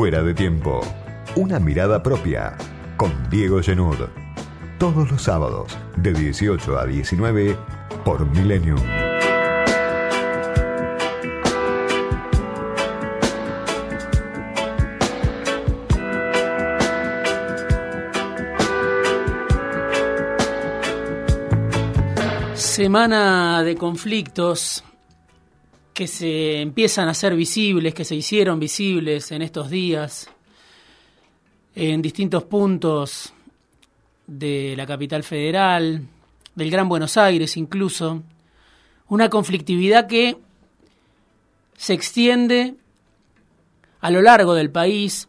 Fuera de tiempo. Una mirada propia. Con Diego Genud. Todos los sábados, de 18 a 19, por Millennium. Semana de conflictos que se empiezan a ser visibles, que se hicieron visibles en estos días en distintos puntos de la capital federal, del Gran Buenos Aires incluso, una conflictividad que se extiende a lo largo del país,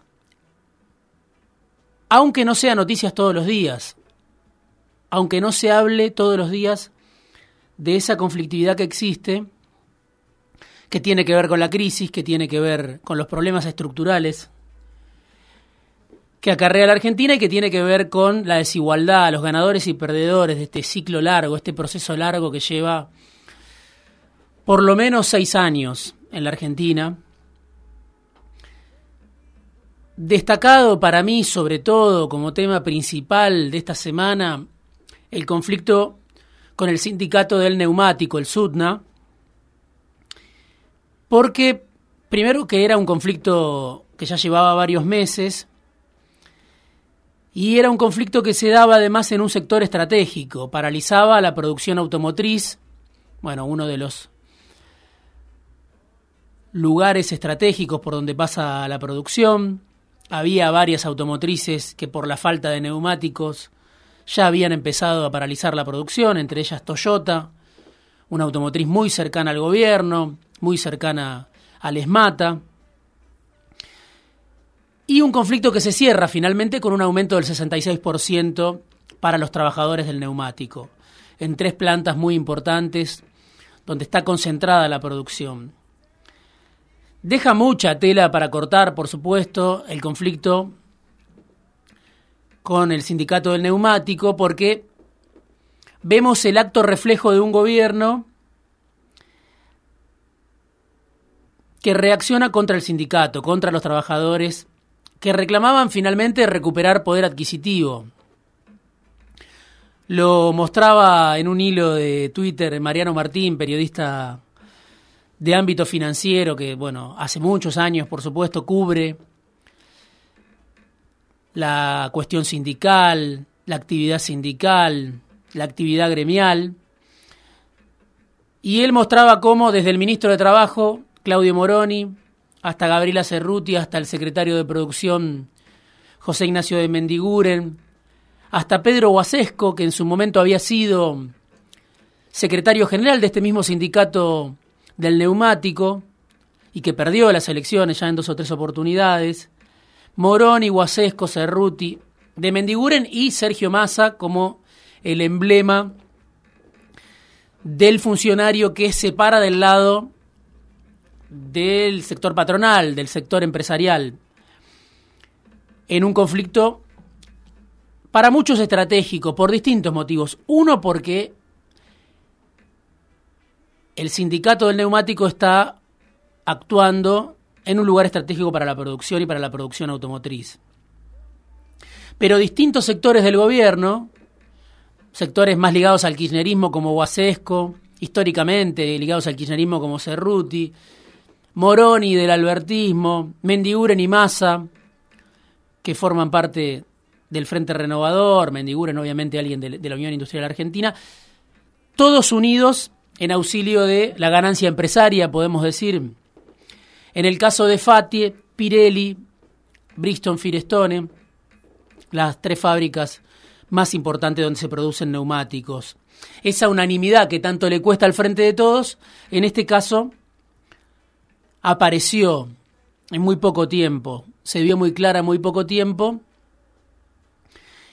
aunque no sea noticias todos los días, aunque no se hable todos los días de esa conflictividad que existe, que tiene que ver con la crisis, que tiene que ver con los problemas estructurales que acarrea la Argentina y que tiene que ver con la desigualdad, los ganadores y perdedores de este ciclo largo, este proceso largo que lleva por lo menos seis años en la Argentina. Destacado para mí, sobre todo, como tema principal de esta semana, el conflicto con el sindicato del neumático, el SUTNA, porque primero que era un conflicto que ya llevaba varios meses y era un conflicto que se daba además en un sector estratégico, paralizaba la producción automotriz, bueno, uno de los lugares estratégicos por donde pasa la producción, había varias automotrices que por la falta de neumáticos ya habían empezado a paralizar la producción, entre ellas Toyota, una automotriz muy cercana al gobierno, muy cercana al ESMATA, y un conflicto que se cierra finalmente con un aumento del 66% para los trabajadores del neumático, en tres plantas muy importantes donde está concentrada la producción. Deja mucha tela para cortar, por supuesto, el conflicto con el sindicato del neumático, porque vemos el acto reflejo de un gobierno que reacciona contra el sindicato, contra los trabajadores, que reclamaban finalmente recuperar poder adquisitivo. Lo mostraba en un hilo de Twitter Mariano Martín, periodista de ámbito financiero, que, bueno, hace muchos años, por supuesto, cubre la cuestión sindical, la actividad sindical, la actividad gremial. Y él mostraba cómo desde el ministro de Trabajo Claudio Moroni, hasta Gabriela Cerruti, hasta el secretario de producción José Ignacio de Mendiguren, hasta Pedro Guasesco, que en su momento había sido secretario general de este mismo sindicato del neumático y que perdió las elecciones ya en dos o tres oportunidades, Moroni, Guasesco, Cerruti, de Mendiguren y Sergio Massa como el emblema del funcionario que se para del lado del sector patronal, del sector empresarial, en un conflicto para muchos estratégico, por distintos motivos. Uno, porque el sindicato del neumático está actuando en un lugar estratégico para la producción y para la producción automotriz. Pero distintos sectores del gobierno, sectores más ligados al kirchnerismo como Guasesco, históricamente ligados al kirchnerismo como Cerruti, Moroni del albertismo, Mendiguren y Massa, que forman parte del Frente Renovador, Mendiguren obviamente alguien de, la Unión Industrial Argentina, todos unidos en auxilio de la ganancia empresaria, podemos decir. En el caso de Fatie, Pirelli, Bristol Firestone, las tres fábricas más importantes donde se producen neumáticos. Esa unanimidad que tanto le cuesta al frente de todos, en este caso apareció en muy poco tiempo, se vio muy clara en muy poco tiempo.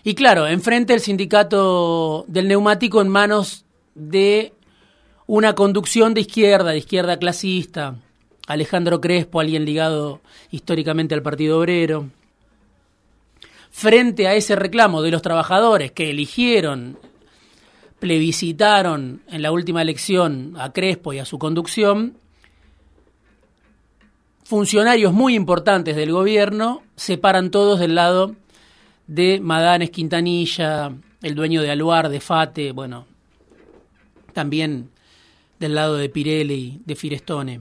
Y claro, enfrente el sindicato del neumático en manos de una conducción de izquierda, de izquierda clasista, Alejandro Crespo, alguien ligado históricamente al Partido Obrero. Frente a ese reclamo de los trabajadores que eligieron, plebiscitaron en la última elección a Crespo y a su conducción, funcionarios muy importantes del gobierno se paran todos del lado de Madanes Quintanilla, el dueño de Aluar, de Fate, bueno, también del lado de Pirelli, de Firestone.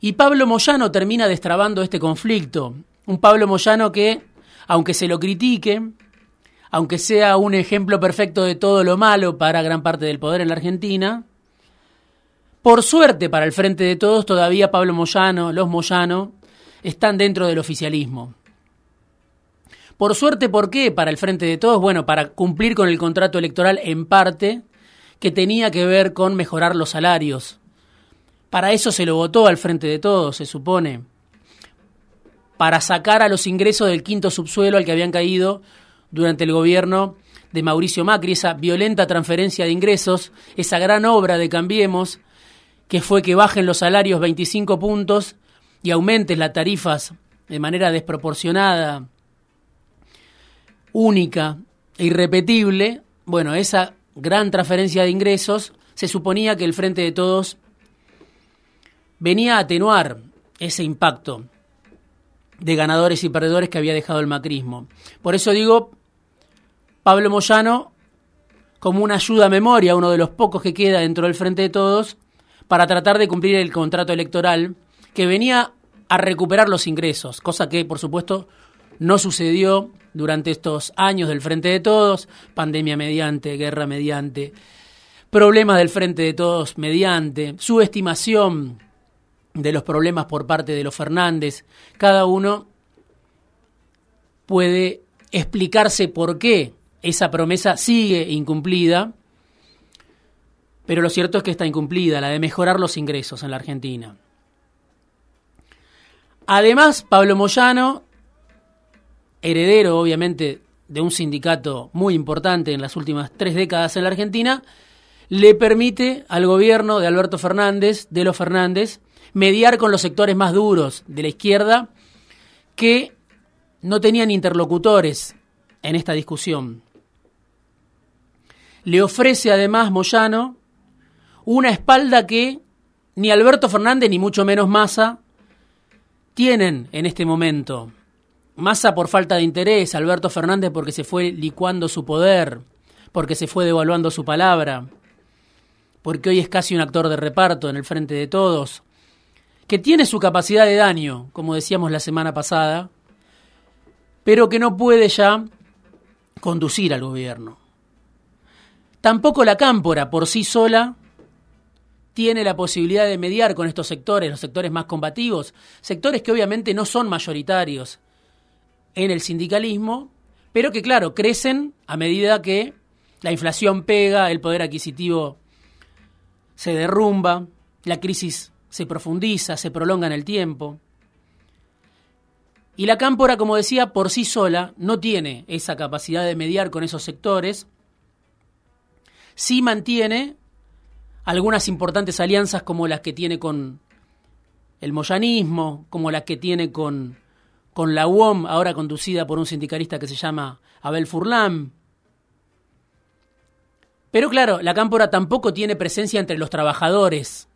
Y Pablo Moyano termina destrabando este conflicto. Un Pablo Moyano que, aunque se lo critique, aunque sea un ejemplo perfecto de todo lo malo para gran parte del poder en la Argentina, por suerte para el frente de todos, todavía Pablo Moyano, los Moyano, están dentro del oficialismo. Por suerte, ¿por qué? Para el frente de todos, bueno, para cumplir con el contrato electoral en parte, que tenía que ver con mejorar los salarios. Para eso se lo votó al frente de todos, se supone. Para sacar a los ingresos del quinto subsuelo al que habían caído durante el gobierno de Mauricio Macri, esa violenta transferencia de ingresos, esa gran obra de Cambiemos, que fue que bajen los salarios 25 puntos y aumenten las tarifas de manera desproporcionada única e irrepetible, bueno, esa gran transferencia de ingresos se suponía que el Frente de Todos venía a atenuar ese impacto de ganadores y perdedores que había dejado el macrismo. Por eso digo, Pablo Moyano, como una ayuda a memoria, uno de los pocos que queda dentro del Frente de Todos, para tratar de cumplir el contrato electoral que venía a recuperar los ingresos, cosa que, por supuesto, no sucedió durante estos años del Frente de Todos, pandemia mediante, guerra mediante, problemas del Frente de Todos mediante, subestimación de los problemas por parte de los Fernández. Cada uno puede explicarse por qué esa promesa sigue incumplida, pero lo cierto es que está incumplida, la de mejorar los ingresos en la Argentina. Además, Pablo Moyano heredero obviamente de un sindicato muy importante en las últimas tres décadas en la Argentina, le permite al gobierno de Alberto Fernández, de los Fernández, mediar con los sectores más duros de la izquierda que no tenían interlocutores en esta discusión. Le ofrece además Moyano una espalda que ni Alberto Fernández ni mucho menos Massa tienen en este momento. Massa por falta de interés, Alberto Fernández porque se fue licuando su poder, porque se fue devaluando su palabra, porque hoy es casi un actor de reparto en el frente de todos, que tiene su capacidad de daño, como decíamos la semana pasada, pero que no puede ya conducir al gobierno. Tampoco la cámpora por sí sola tiene la posibilidad de mediar con estos sectores, los sectores más combativos, sectores que obviamente no son mayoritarios, en el sindicalismo, pero que claro, crecen a medida que la inflación pega, el poder adquisitivo se derrumba, la crisis se profundiza, se prolonga en el tiempo. Y la cámpora, como decía, por sí sola no tiene esa capacidad de mediar con esos sectores, sí mantiene algunas importantes alianzas como las que tiene con el moyanismo, como las que tiene con con la UOM, ahora conducida por un sindicalista que se llama Abel Furlan. Pero claro, la cámpora tampoco tiene presencia entre los trabajadores.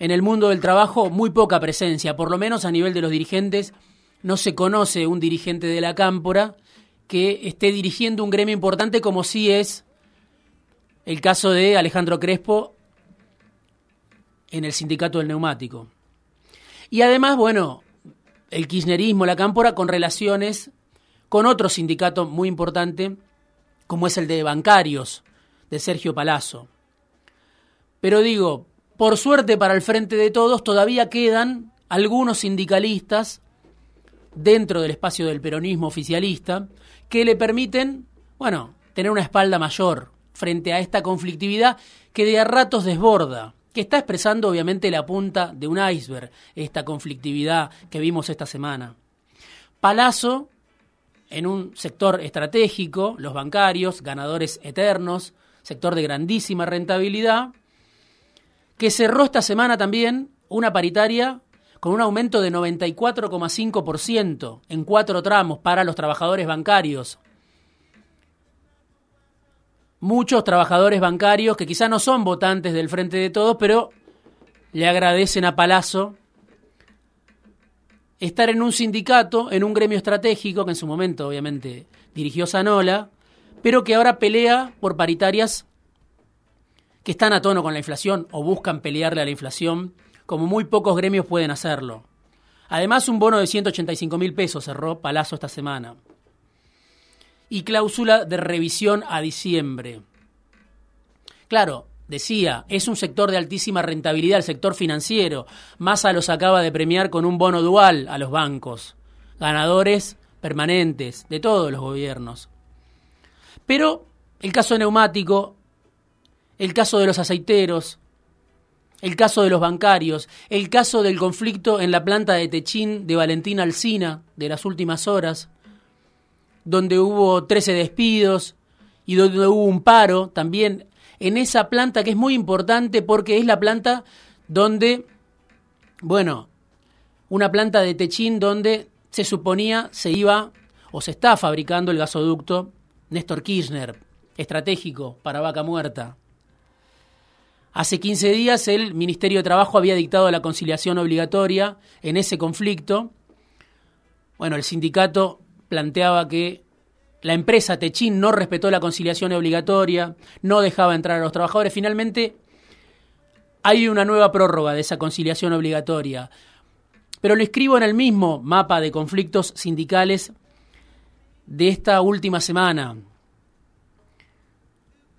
En el mundo del trabajo, muy poca presencia, por lo menos a nivel de los dirigentes, no se conoce un dirigente de la cámpora que esté dirigiendo un gremio importante como sí es el caso de Alejandro Crespo en el sindicato del neumático. Y además, bueno, el kirchnerismo, la cámpora, con relaciones con otro sindicato muy importante, como es el de bancarios, de Sergio Palazzo. Pero digo, por suerte para el frente de todos, todavía quedan algunos sindicalistas dentro del espacio del peronismo oficialista que le permiten, bueno, tener una espalda mayor frente a esta conflictividad que de a ratos desborda que está expresando obviamente la punta de un iceberg, esta conflictividad que vimos esta semana. Palazzo, en un sector estratégico, los bancarios, ganadores eternos, sector de grandísima rentabilidad, que cerró esta semana también una paritaria con un aumento de 94,5% en cuatro tramos para los trabajadores bancarios, muchos trabajadores bancarios que quizá no son votantes del Frente de Todos, pero le agradecen a Palazzo estar en un sindicato, en un gremio estratégico, que en su momento obviamente dirigió Zanola, pero que ahora pelea por paritarias que están a tono con la inflación o buscan pelearle a la inflación, como muy pocos gremios pueden hacerlo. Además, un bono de 185 mil pesos cerró Palazzo esta semana. Y cláusula de revisión a diciembre. Claro, decía, es un sector de altísima rentabilidad, el sector financiero. Massa los acaba de premiar con un bono dual a los bancos, ganadores permanentes de todos los gobiernos. Pero el caso neumático, el caso de los aceiteros, el caso de los bancarios, el caso del conflicto en la planta de Techín de Valentina Alsina de las últimas horas, donde hubo 13 despidos y donde hubo un paro también en esa planta que es muy importante porque es la planta donde, bueno, una planta de Techín donde se suponía se iba o se está fabricando el gasoducto Néstor Kirchner, estratégico para Vaca Muerta. Hace 15 días el Ministerio de Trabajo había dictado la conciliación obligatoria en ese conflicto. Bueno, el sindicato planteaba que la empresa Techín no respetó la conciliación obligatoria, no dejaba entrar a los trabajadores. Finalmente, hay una nueva prórroga de esa conciliación obligatoria. Pero lo escribo en el mismo mapa de conflictos sindicales de esta última semana.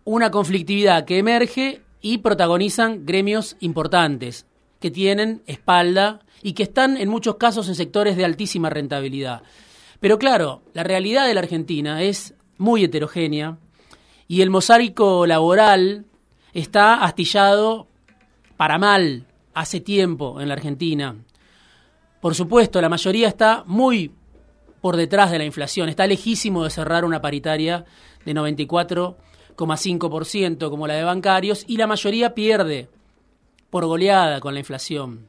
Una conflictividad que emerge y protagonizan gremios importantes, que tienen espalda y que están en muchos casos en sectores de altísima rentabilidad. Pero claro, la realidad de la Argentina es muy heterogénea y el mosaico laboral está astillado para mal hace tiempo en la Argentina. Por supuesto, la mayoría está muy por detrás de la inflación, está lejísimo de cerrar una paritaria de 94,5% como la de bancarios y la mayoría pierde por goleada con la inflación.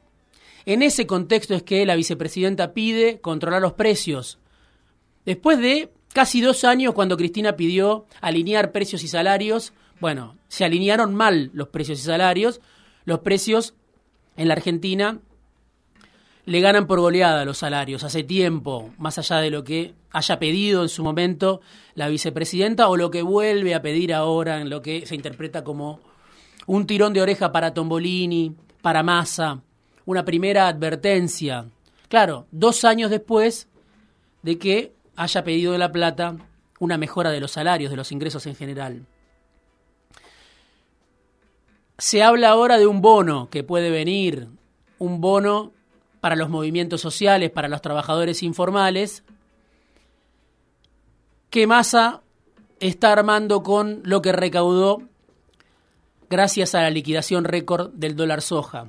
En ese contexto es que la vicepresidenta pide controlar los precios Después de casi dos años cuando Cristina pidió alinear precios y salarios, bueno, se alinearon mal los precios y salarios, los precios en la Argentina le ganan por goleada los salarios hace tiempo, más allá de lo que haya pedido en su momento la vicepresidenta o lo que vuelve a pedir ahora en lo que se interpreta como un tirón de oreja para Tombolini, para Massa, una primera advertencia. Claro, dos años después de que haya pedido de la plata una mejora de los salarios, de los ingresos en general. Se habla ahora de un bono que puede venir, un bono para los movimientos sociales, para los trabajadores informales, que Massa está armando con lo que recaudó gracias a la liquidación récord del dólar soja.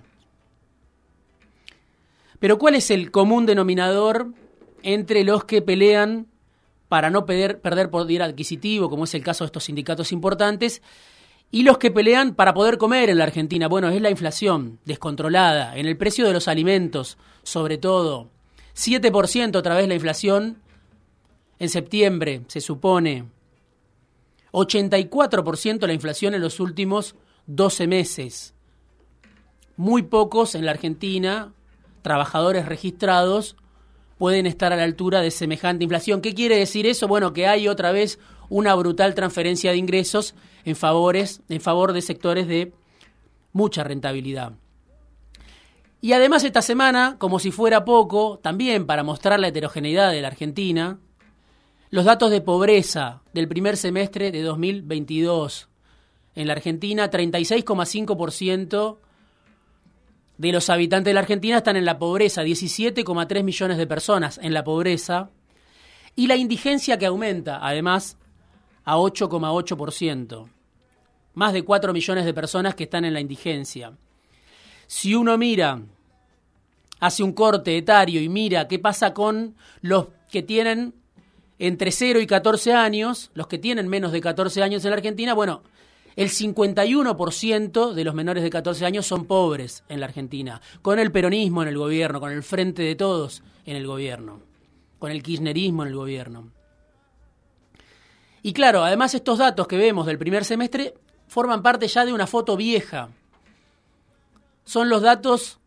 Pero ¿cuál es el común denominador entre los que pelean para no perder, perder poder adquisitivo, como es el caso de estos sindicatos importantes, y los que pelean para poder comer en la Argentina. Bueno, es la inflación descontrolada, en el precio de los alimentos, sobre todo. 7% otra vez la inflación en septiembre, se supone. 84% la inflación en los últimos 12 meses. Muy pocos en la Argentina, trabajadores registrados, pueden estar a la altura de semejante inflación. ¿Qué quiere decir eso? Bueno, que hay otra vez una brutal transferencia de ingresos en, favores, en favor de sectores de mucha rentabilidad. Y además esta semana, como si fuera poco, también para mostrar la heterogeneidad de la Argentina, los datos de pobreza del primer semestre de 2022. En la Argentina, 36,5% de los habitantes de la Argentina están en la pobreza, 17,3 millones de personas en la pobreza, y la indigencia que aumenta, además, a 8,8%. Más de 4 millones de personas que están en la indigencia. Si uno mira, hace un corte etario y mira qué pasa con los que tienen entre 0 y 14 años, los que tienen menos de 14 años en la Argentina, bueno, el 51% de los menores de 14 años son pobres en la Argentina, con el peronismo en el gobierno, con el frente de todos en el gobierno, con el kirchnerismo en el gobierno. Y claro, además estos datos que vemos del primer semestre forman parte ya de una foto vieja. Son los datos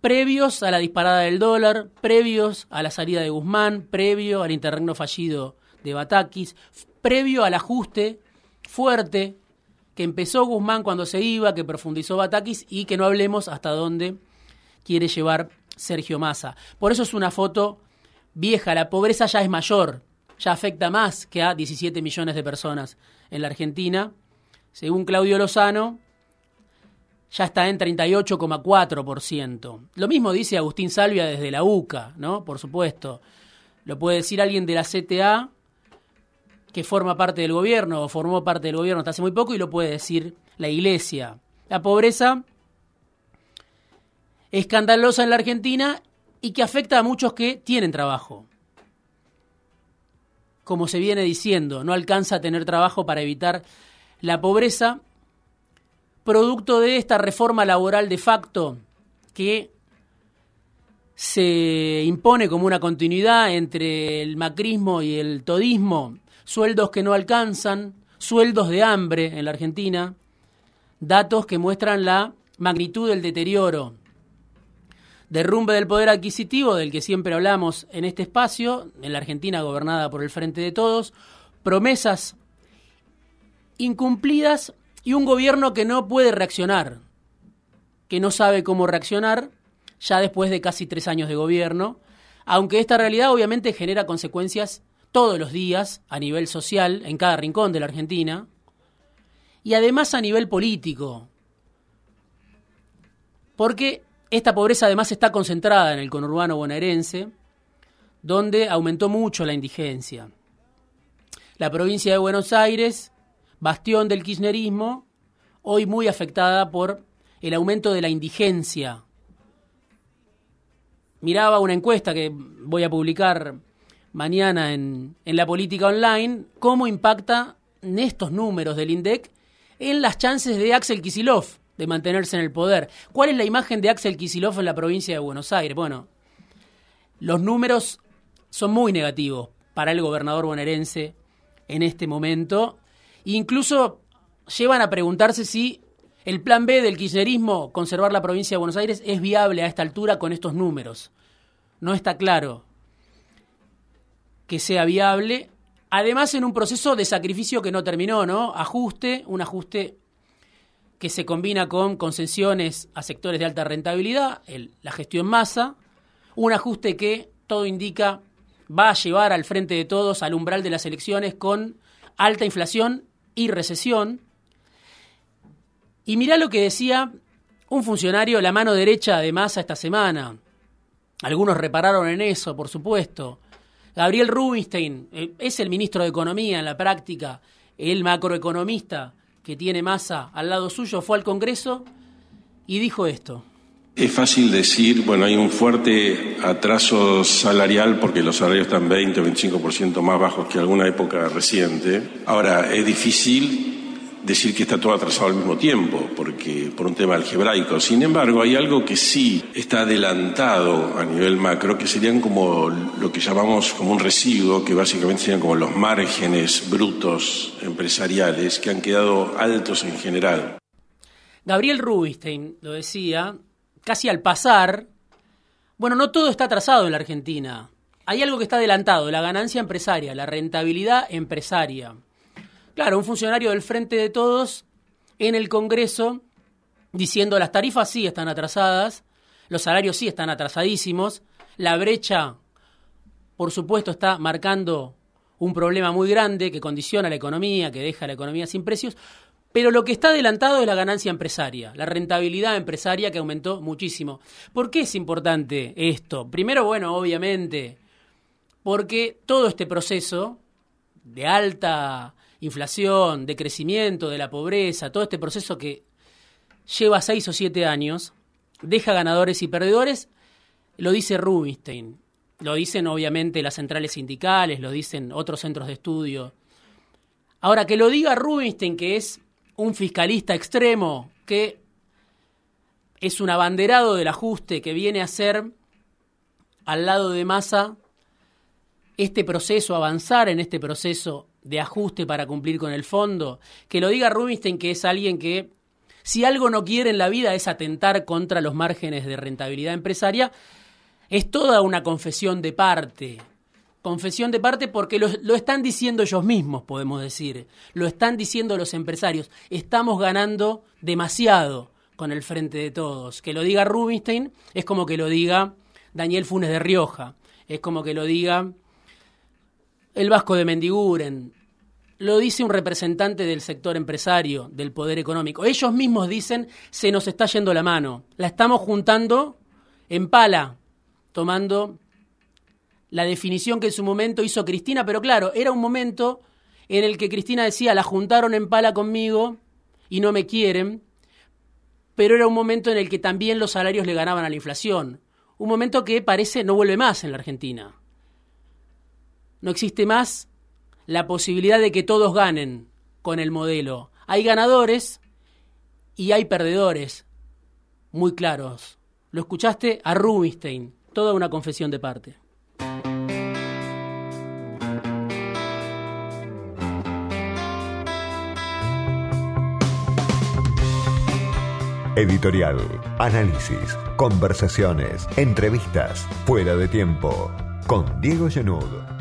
previos a la disparada del dólar, previos a la salida de Guzmán, previo al interregno fallido de Batakis, previo al ajuste fuerte que empezó Guzmán cuando se iba, que profundizó Batakis y que no hablemos hasta dónde quiere llevar Sergio Massa. Por eso es una foto vieja, la pobreza ya es mayor, ya afecta más que a 17 millones de personas en la Argentina. Según Claudio Lozano, ya está en 38,4%. Lo mismo dice Agustín Salvia desde la UCA, ¿no? Por supuesto. Lo puede decir alguien de la CTA que forma parte del gobierno o formó parte del gobierno hasta hace muy poco y lo puede decir la Iglesia. La pobreza escandalosa en la Argentina y que afecta a muchos que tienen trabajo. Como se viene diciendo, no alcanza a tener trabajo para evitar la pobreza, producto de esta reforma laboral de facto que se impone como una continuidad entre el macrismo y el todismo, sueldos que no alcanzan, sueldos de hambre en la Argentina, datos que muestran la magnitud del deterioro derrumbe del poder adquisitivo del que siempre hablamos en este espacio, en la Argentina gobernada por el Frente de Todos, promesas incumplidas y un gobierno que no puede reaccionar, que no sabe cómo reaccionar ya después de casi tres años de gobierno, aunque esta realidad obviamente genera consecuencias todos los días a nivel social en cada rincón de la Argentina y además a nivel político. Porque esta pobreza además está concentrada en el conurbano bonaerense, donde aumentó mucho la indigencia. La provincia de Buenos Aires, bastión del kirchnerismo, hoy muy afectada por el aumento de la indigencia. Miraba una encuesta que voy a publicar mañana en, en la política online, cómo impacta en estos números del INDEC en las chances de Axel Kisilov, de mantenerse en el poder. ¿Cuál es la imagen de Axel Kisilov en la provincia de Buenos Aires? Bueno, los números son muy negativos para el gobernador bonaerense en este momento. Incluso llevan a preguntarse si el plan B del kirchnerismo, conservar la provincia de Buenos Aires, es viable a esta altura con estos números. No está claro que sea viable. Además, en un proceso de sacrificio que no terminó, ¿no? Ajuste, un ajuste que se combina con concesiones a sectores de alta rentabilidad, la gestión masa, un ajuste que todo indica va a llevar al frente de todos al umbral de las elecciones con alta inflación y recesión. Y mirá lo que decía un funcionario, la mano derecha de Massa esta semana. Algunos repararon en eso, por supuesto. Gabriel Rubinstein eh, es el ministro de Economía en la práctica, el macroeconomista que tiene masa al lado suyo, fue al Congreso y dijo esto. Es fácil decir, bueno, hay un fuerte atraso salarial porque los salarios están 20 o 25% más bajos que alguna época reciente. Ahora, es difícil decir que está todo atrasado al mismo tiempo, porque por un tema algebraico. Sin embargo, hay algo que sí está adelantado a nivel macro, que serían como lo que llamamos como un residuo, que básicamente serían como los márgenes brutos empresariales que han quedado altos en general. Gabriel Rubinstein lo decía, casi al pasar, bueno, no todo está atrasado en la Argentina. Hay algo que está adelantado, la ganancia empresaria, la rentabilidad empresaria. Claro, un funcionario del Frente de Todos en el Congreso diciendo las tarifas sí están atrasadas, los salarios sí están atrasadísimos, la brecha, por supuesto, está marcando un problema muy grande que condiciona la economía, que deja la economía sin precios, pero lo que está adelantado es la ganancia empresaria, la rentabilidad empresaria que aumentó muchísimo. ¿Por qué es importante esto? Primero, bueno, obviamente, porque todo este proceso de alta inflación, de crecimiento, de la pobreza, todo este proceso que lleva seis o siete años, deja ganadores y perdedores, lo dice Rubinstein, lo dicen obviamente las centrales sindicales, lo dicen otros centros de estudio. Ahora, que lo diga Rubinstein, que es un fiscalista extremo, que es un abanderado del ajuste, que viene a ser al lado de Massa este proceso, avanzar en este proceso de ajuste para cumplir con el fondo. Que lo diga Rubinstein, que es alguien que si algo no quiere en la vida es atentar contra los márgenes de rentabilidad empresaria, es toda una confesión de parte. Confesión de parte porque lo, lo, están diciendo ellos mismos, podemos decir. Lo están diciendo los empresarios. Estamos ganando demasiado con el frente de todos. Que lo diga Rubinstein es como que lo diga Daniel Funes de Rioja. Es como que lo diga el Vasco de Mendiguren. Lo dice un representante del sector empresario, del poder económico. Ellos mismos dicen, se nos está yendo la mano. La estamos juntando en pala, tomando la definición que en su momento hizo Cristina, pero claro, era un momento en el que Cristina decía, la juntaron en pala conmigo y no me quieren, pero era un momento en el que también los salarios le ganaban a la inflación. Un momento que parece no vuelve más en la Argentina. No existe más la posibilidad de que todos ganen con el modelo. Hay ganadores y hay perdedores muy claros. Lo escuchaste a Rubinstein, toda una confesión de parte. Editorial, análisis, conversaciones, entrevistas, fuera de tiempo, con Diego Genud.